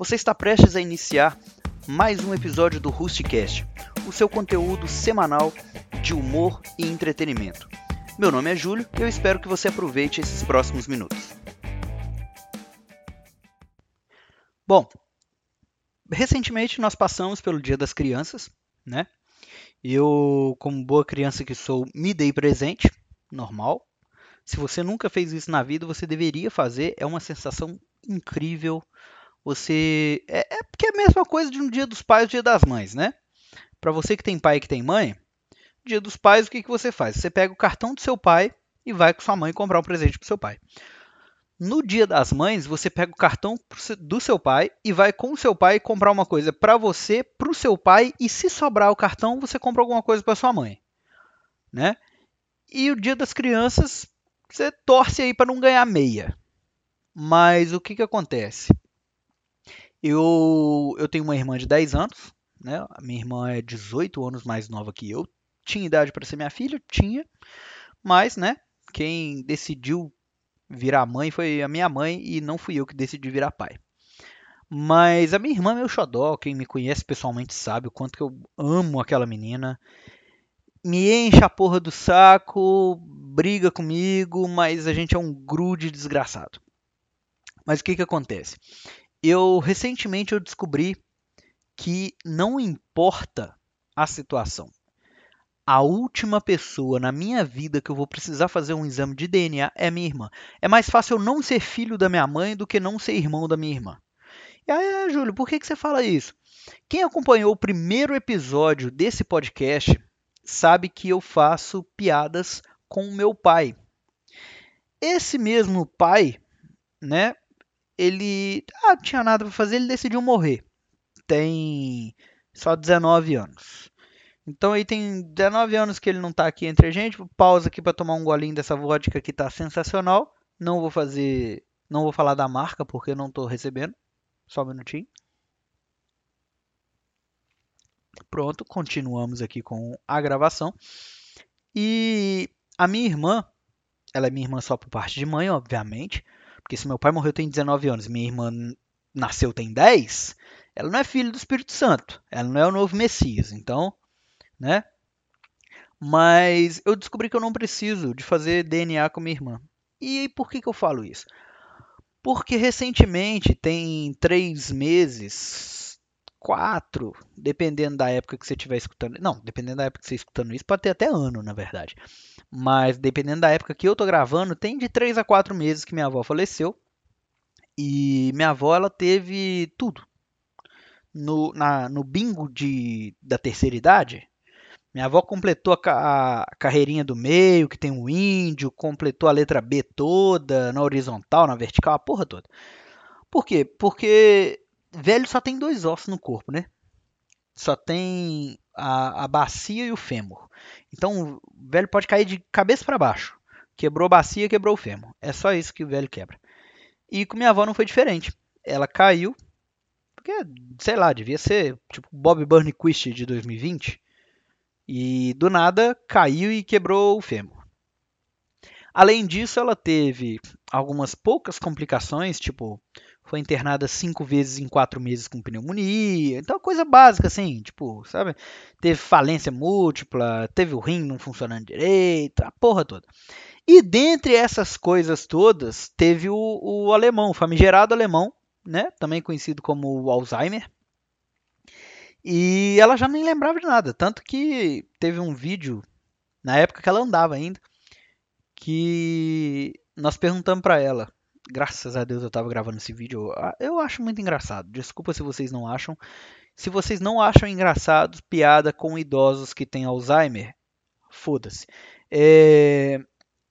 Você está prestes a iniciar mais um episódio do Rustcast, o seu conteúdo semanal de humor e entretenimento. Meu nome é Júlio e eu espero que você aproveite esses próximos minutos. Bom, recentemente nós passamos pelo Dia das Crianças, né? Eu, como boa criança que sou, me dei presente, normal. Se você nunca fez isso na vida, você deveria fazer. É uma sensação incrível, você. É, é porque é a mesma coisa de um dia dos pais e dia das mães, né? Para você que tem pai e que tem mãe, dia dos pais, o que, que você faz? Você pega o cartão do seu pai e vai com sua mãe comprar um presente para seu pai. No dia das mães, você pega o cartão do seu pai e vai com o seu pai comprar uma coisa para você, para o seu pai, e se sobrar o cartão, você compra alguma coisa para sua mãe, né? E o dia das crianças, você torce aí para não ganhar meia. Mas o que, que acontece? Eu, eu tenho uma irmã de 10 anos, né? A minha irmã é 18 anos mais nova que eu. Tinha idade para ser minha filha? Tinha. Mas, né? Quem decidiu virar mãe foi a minha mãe e não fui eu que decidi virar pai. Mas a minha irmã é meu xodó, quem me conhece pessoalmente sabe o quanto que eu amo aquela menina. Me enche a porra do saco, briga comigo, mas a gente é um grude desgraçado. Mas o que que acontece? Eu recentemente eu descobri que não importa a situação. A última pessoa na minha vida que eu vou precisar fazer um exame de DNA é minha irmã. É mais fácil eu não ser filho da minha mãe do que não ser irmão da minha irmã. E aí, Júlio, por que, que você fala isso? Quem acompanhou o primeiro episódio desse podcast sabe que eu faço piadas com o meu pai. Esse mesmo pai, né, ele ah, tinha nada para fazer, ele decidiu morrer. Tem só 19 anos. Então aí tem 19 anos que ele não está aqui entre a gente. Pausa aqui para tomar um golinho dessa vodka que está sensacional. Não vou fazer, não vou falar da marca porque não estou recebendo. Só um minutinho. Pronto, continuamos aqui com a gravação. E a minha irmã, ela é minha irmã só por parte de mãe, obviamente. Porque se meu pai morreu tem 19 anos, minha irmã nasceu tem 10, ela não é filha do Espírito Santo, ela não é o novo Messias, então, né? Mas eu descobri que eu não preciso de fazer DNA com minha irmã. E por que, que eu falo isso? Porque recentemente, tem três meses, quatro, dependendo da época que você estiver escutando. Não, dependendo da época que você está escutando isso, pode ter até ano, na verdade. Mas dependendo da época que eu tô gravando, tem de 3 a 4 meses que minha avó faleceu. E minha avó ela teve tudo. No, na, no bingo de, da terceira idade, minha avó completou a, a, carreirinha do meio, que tem um índio, completou a letra B toda, na horizontal, na vertical, a porra toda. Por quê? Porque velho só tem dois ossos no corpo, né? Só tem a, a bacia e o fêmur. Então o velho pode cair de cabeça para baixo. Quebrou a bacia, quebrou o fêmur. É só isso que o velho quebra. E com minha avó não foi diferente. Ela caiu, porque, sei lá, devia ser tipo Bob Burnquist de 2020. E do nada caiu e quebrou o fêmur. Além disso, ela teve algumas poucas complicações, tipo foi internada cinco vezes em quatro meses com pneumonia. Então, coisa básica, assim, tipo, sabe? Teve falência múltipla, teve o rim não funcionando direito, a porra toda. E dentre essas coisas todas, teve o, o alemão, o famigerado alemão, né? Também conhecido como Alzheimer. E ela já nem lembrava de nada. Tanto que teve um vídeo, na época que ela andava ainda, que nós perguntamos para ela graças a Deus eu estava gravando esse vídeo. Eu acho muito engraçado. Desculpa se vocês não acham. Se vocês não acham engraçado piada com idosos que têm Alzheimer, foda-se. É...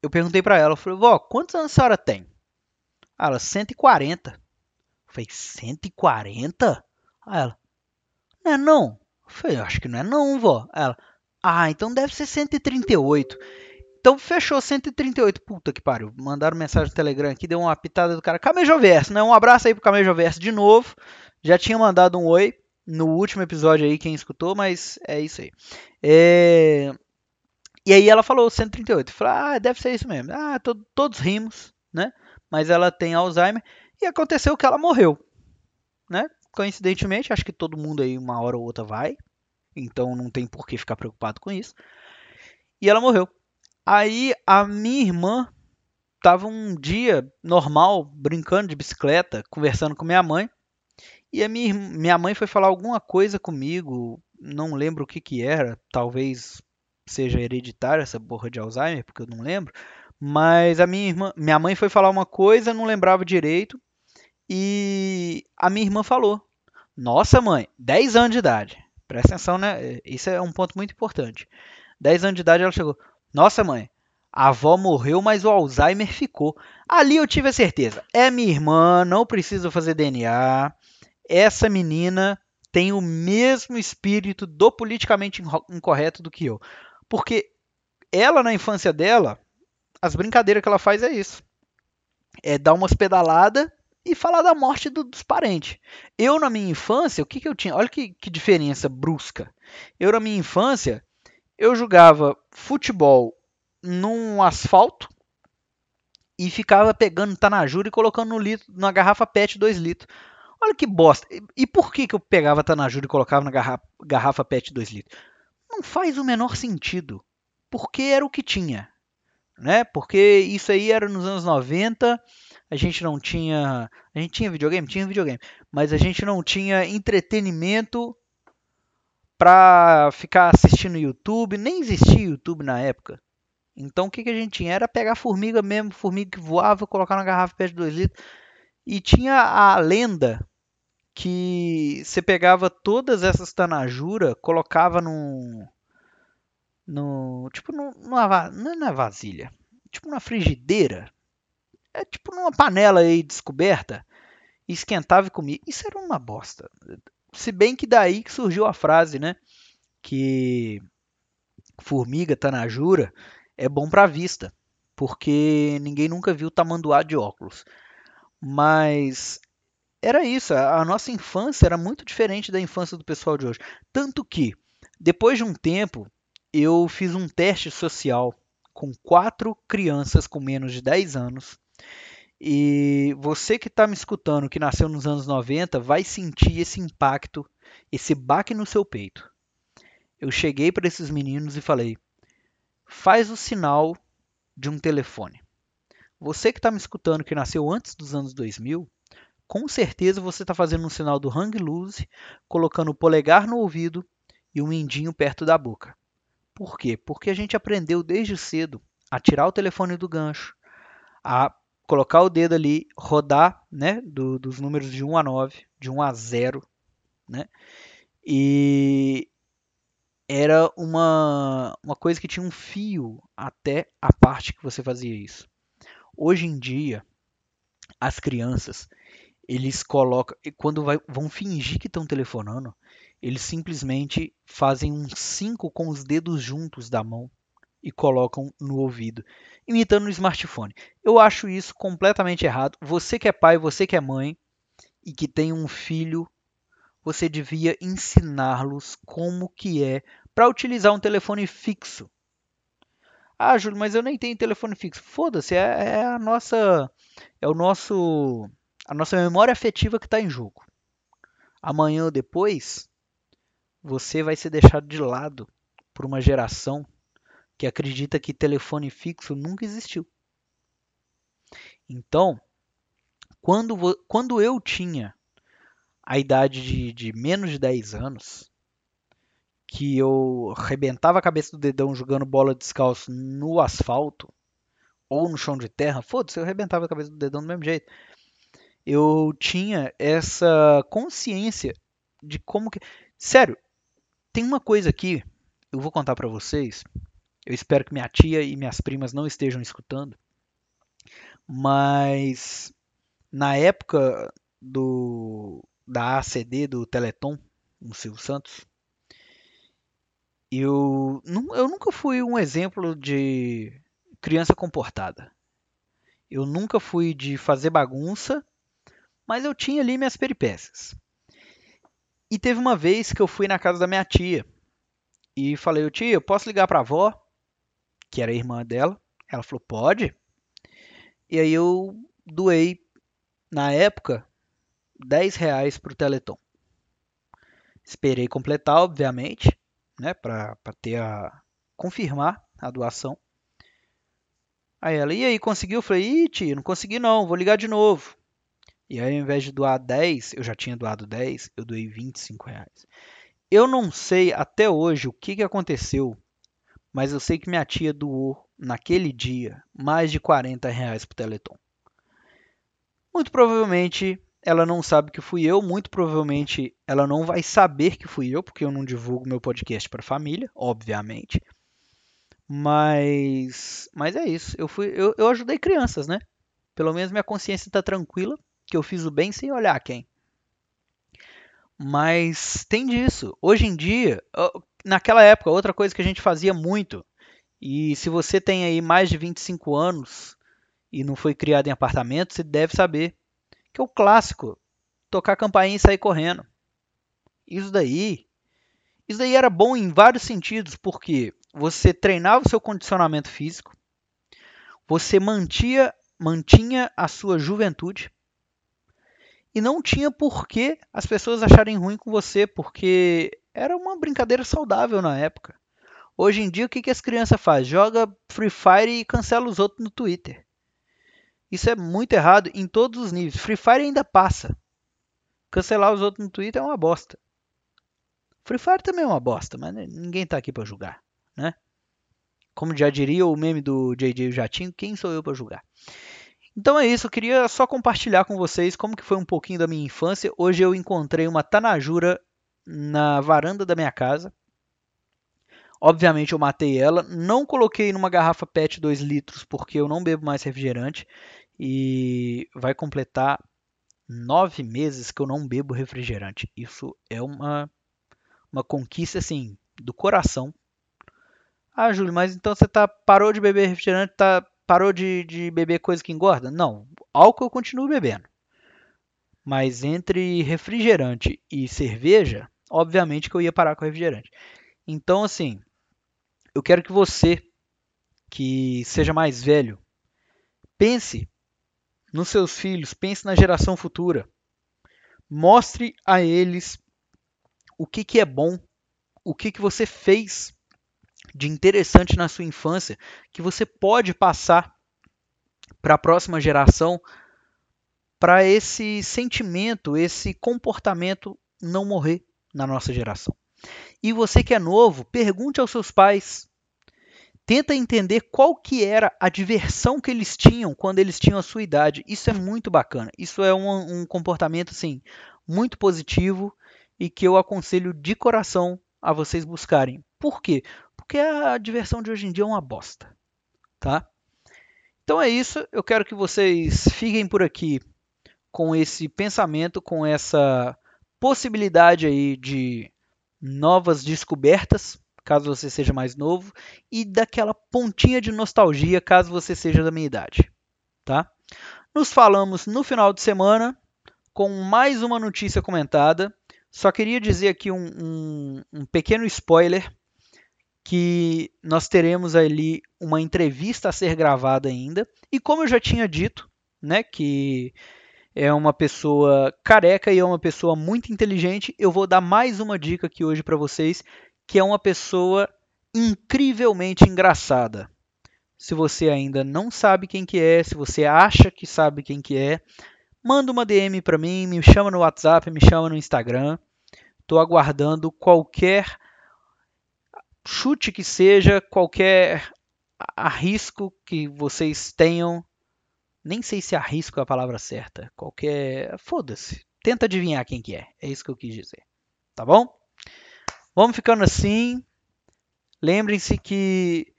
Eu perguntei para ela, eu falei, vó, quantos anos a senhora tem? Ela, 140. Eu falei, 140? Aí ela, não é não? Eu falei, acho que não é não, vó. Ela, ah, então deve ser 138. Então fechou 138. Puta que pariu. Mandaram mensagem no Telegram aqui, deu uma pitada do cara. Camejoverso, né? Um abraço aí pro Camejoverso de novo. Já tinha mandado um oi no último episódio aí, quem escutou, mas é isso aí. É... E aí ela falou 138. Eu falei, ah, deve ser isso mesmo. Ah, to todos rimos, né? Mas ela tem Alzheimer. E aconteceu que ela morreu, né? coincidentemente, acho que todo mundo aí uma hora ou outra vai, então não tem por que ficar preocupado com isso. E ela morreu. Aí a minha irmã tava um dia normal, brincando de bicicleta, conversando com minha mãe. E a minha, minha mãe foi falar alguma coisa comigo, não lembro o que que era, talvez seja hereditária essa porra de Alzheimer, porque eu não lembro. Mas a minha irmã, minha mãe foi falar uma coisa, não lembrava direito, e a minha irmã falou: Nossa, mãe, 10 anos de idade. Presta atenção, né? Isso é um ponto muito importante. 10 anos de idade ela chegou: Nossa, mãe, a avó morreu, mas o Alzheimer ficou. Ali eu tive a certeza. É minha irmã, não preciso fazer DNA. Essa menina tem o mesmo espírito do politicamente incorreto do que eu. Porque ela, na infância dela, as brincadeiras que ela faz é isso. É dar umas pedaladas e falar da morte do, dos parentes. Eu, na minha infância, o que, que eu tinha? Olha que, que diferença brusca. Eu, na minha infância, eu jogava futebol num asfalto e ficava pegando Tanajura e colocando no litro, na garrafa PET 2 litros. Olha que bosta. E por que, que eu pegava Tanajura e colocava na garrafa, garrafa PET 2 litros? Não faz o menor sentido. Porque era o que tinha né? Porque isso aí era nos anos 90, a gente não tinha, a gente tinha videogame, tinha videogame, mas a gente não tinha entretenimento para ficar assistindo YouTube, nem existia YouTube na época. Então o que, que a gente tinha? Era pegar formiga mesmo, formiga que voava, colocar na garrafa de 2 litros. E tinha a lenda que você pegava todas essas tanajura, colocava num, no tipo numa, não é na vasilha, tipo numa frigideira, é tipo numa panela aí descoberta, esquentava e comia. Isso era uma bosta. Se bem que daí que surgiu a frase, né, que formiga tanajura é bom para vista, porque ninguém nunca viu tamanduá de óculos. Mas era isso, a nossa infância era muito diferente da infância do pessoal de hoje. Tanto que, depois de um tempo, eu fiz um teste social com quatro crianças com menos de 10 anos. E você que está me escutando, que nasceu nos anos 90, vai sentir esse impacto, esse baque no seu peito. Eu cheguei para esses meninos e falei: faz o sinal de um telefone. Você que está me escutando, que nasceu antes dos anos 2000, com certeza você está fazendo um sinal do hang loose, colocando o polegar no ouvido e o mindinho perto da boca. Por quê? Porque a gente aprendeu desde cedo a tirar o telefone do gancho, a colocar o dedo ali, rodar né, do, dos números de 1 a 9, de 1 a 0, né? E era uma, uma coisa que tinha um fio até a parte que você fazia isso. Hoje em dia, as crianças, eles colocam, quando vai, vão fingir que estão telefonando, eles simplesmente fazem um 5 com os dedos juntos da mão e colocam no ouvido, imitando o smartphone. Eu acho isso completamente errado. Você que é pai, você que é mãe e que tem um filho, você devia ensiná-los como que é para utilizar um telefone fixo. Ah, Júlio, mas eu nem tenho telefone fixo. Foda-se, é, é a nossa é o nosso a nossa memória afetiva que está em jogo. Amanhã ou depois, você vai ser deixado de lado por uma geração que acredita que telefone fixo nunca existiu. Então, quando, quando eu tinha a idade de, de menos de 10 anos, que eu arrebentava a cabeça do dedão jogando bola descalço no asfalto ou no chão de terra, foda-se, eu arrebentava a cabeça do dedão do mesmo jeito. Eu tinha essa consciência de como que. Sério, tem uma coisa aqui, eu vou contar para vocês. Eu espero que minha tia e minhas primas não estejam escutando. Mas na época do da ACD do Teleton, no Silvio Santos, eu, eu nunca fui um exemplo de criança comportada. Eu nunca fui de fazer bagunça, mas eu tinha ali minhas peripécias. E teve uma vez que eu fui na casa da minha tia e falei, tia, eu posso ligar para a avó, que era irmã dela? Ela falou, pode. E aí eu doei, na época, 10 reais para o Teleton. Esperei completar, obviamente, né, para ter a confirmar a doação. Aí ela, e aí, conseguiu? Eu falei, ih, tio, não consegui não, vou ligar de novo. E aí, ao invés de doar 10, eu já tinha doado 10, eu doei 25 reais. Eu não sei até hoje o que, que aconteceu, mas eu sei que minha tia doou, naquele dia, mais de 40 reais para o Teleton. Muito provavelmente ela não sabe que fui eu, muito provavelmente ela não vai saber que fui eu, porque eu não divulgo meu podcast para família, obviamente. Mas, mas é isso. Eu fui, eu, eu ajudei crianças, né? Pelo menos minha consciência está tranquila que eu fiz o bem sem olhar quem. Mas tem disso. Hoje em dia, naquela época, outra coisa que a gente fazia muito, e se você tem aí mais de 25 anos e não foi criado em apartamento, você deve saber que é o clássico, tocar campainha e sair correndo. Isso daí, isso daí era bom em vários sentidos, porque você treinava o seu condicionamento físico, você mantia, mantinha a sua juventude e não tinha por que as pessoas acharem ruim com você, porque era uma brincadeira saudável na época. Hoje em dia, o que, as crianças fazem? Joga Free Fire e cancela os outros no Twitter. Isso é muito errado em todos os níveis. Free Fire ainda passa. Cancelar os outros no Twitter é uma bosta. Free Fire também é uma bosta, mas ninguém tá aqui para julgar, né? Como já diria o meme do JJ Jatinho, quem sou eu para julgar? Então é isso, eu queria só compartilhar com vocês como que foi um pouquinho da minha infância. Hoje eu encontrei uma tanajura na varanda da minha casa. Obviamente eu matei ela, não coloquei numa garrafa PET 2 litros porque eu não bebo mais refrigerante e vai completar nove meses que eu não bebo refrigerante. Isso é uma, uma conquista assim do coração. Ah, Júlio, mas então você tá, parou de beber refrigerante, tá, parou de, de beber coisa que engorda? Não, álcool eu continuo bebendo. Mas entre refrigerante e cerveja, obviamente que eu ia parar com refrigerante. Então, assim, eu quero que você, que seja mais velho, pense nos seus filhos, pense na geração futura. Mostre a eles o que, que é bom, o que, que você fez de interessante na sua infância, que você pode passar para a próxima geração, para esse sentimento, esse comportamento não morrer na nossa geração. E você que é novo, pergunte aos seus pais tenta entender qual que era a diversão que eles tinham quando eles tinham a sua idade. Isso é muito bacana. Isso é um, um comportamento assim muito positivo e que eu aconselho de coração a vocês buscarem. Por quê? Porque a diversão de hoje em dia é uma bosta, tá? Então é isso. Eu quero que vocês fiquem por aqui com esse pensamento, com essa possibilidade aí de novas descobertas caso você seja mais novo, e daquela pontinha de nostalgia, caso você seja da minha idade. Tá? Nos falamos no final de semana com mais uma notícia comentada. Só queria dizer aqui um, um, um pequeno spoiler que nós teremos ali uma entrevista a ser gravada ainda. E como eu já tinha dito, né, que é uma pessoa careca e é uma pessoa muito inteligente, eu vou dar mais uma dica aqui hoje para vocês que é uma pessoa incrivelmente engraçada. Se você ainda não sabe quem que é, se você acha que sabe quem que é, manda uma DM para mim, me chama no WhatsApp, me chama no Instagram. Estou aguardando qualquer chute que seja, qualquer arrisco que vocês tenham. Nem sei se arrisco a palavra certa. Qualquer. Foda-se. Tenta adivinhar quem que é. É isso que eu quis dizer. Tá bom? Vamos ficando assim. Lembrem-se que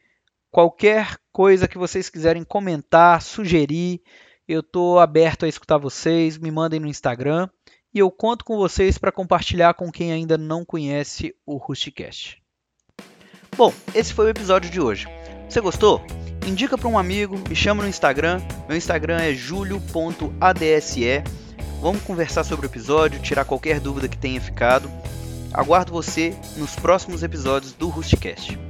qualquer coisa que vocês quiserem comentar, sugerir, eu estou aberto a escutar vocês. Me mandem no Instagram e eu conto com vocês para compartilhar com quem ainda não conhece o Rusticast. Bom, esse foi o episódio de hoje. Você gostou? Indica para um amigo, me chama no Instagram. Meu Instagram é julio.adse. Vamos conversar sobre o episódio, tirar qualquer dúvida que tenha ficado. Aguardo você nos próximos episódios do Rusticast.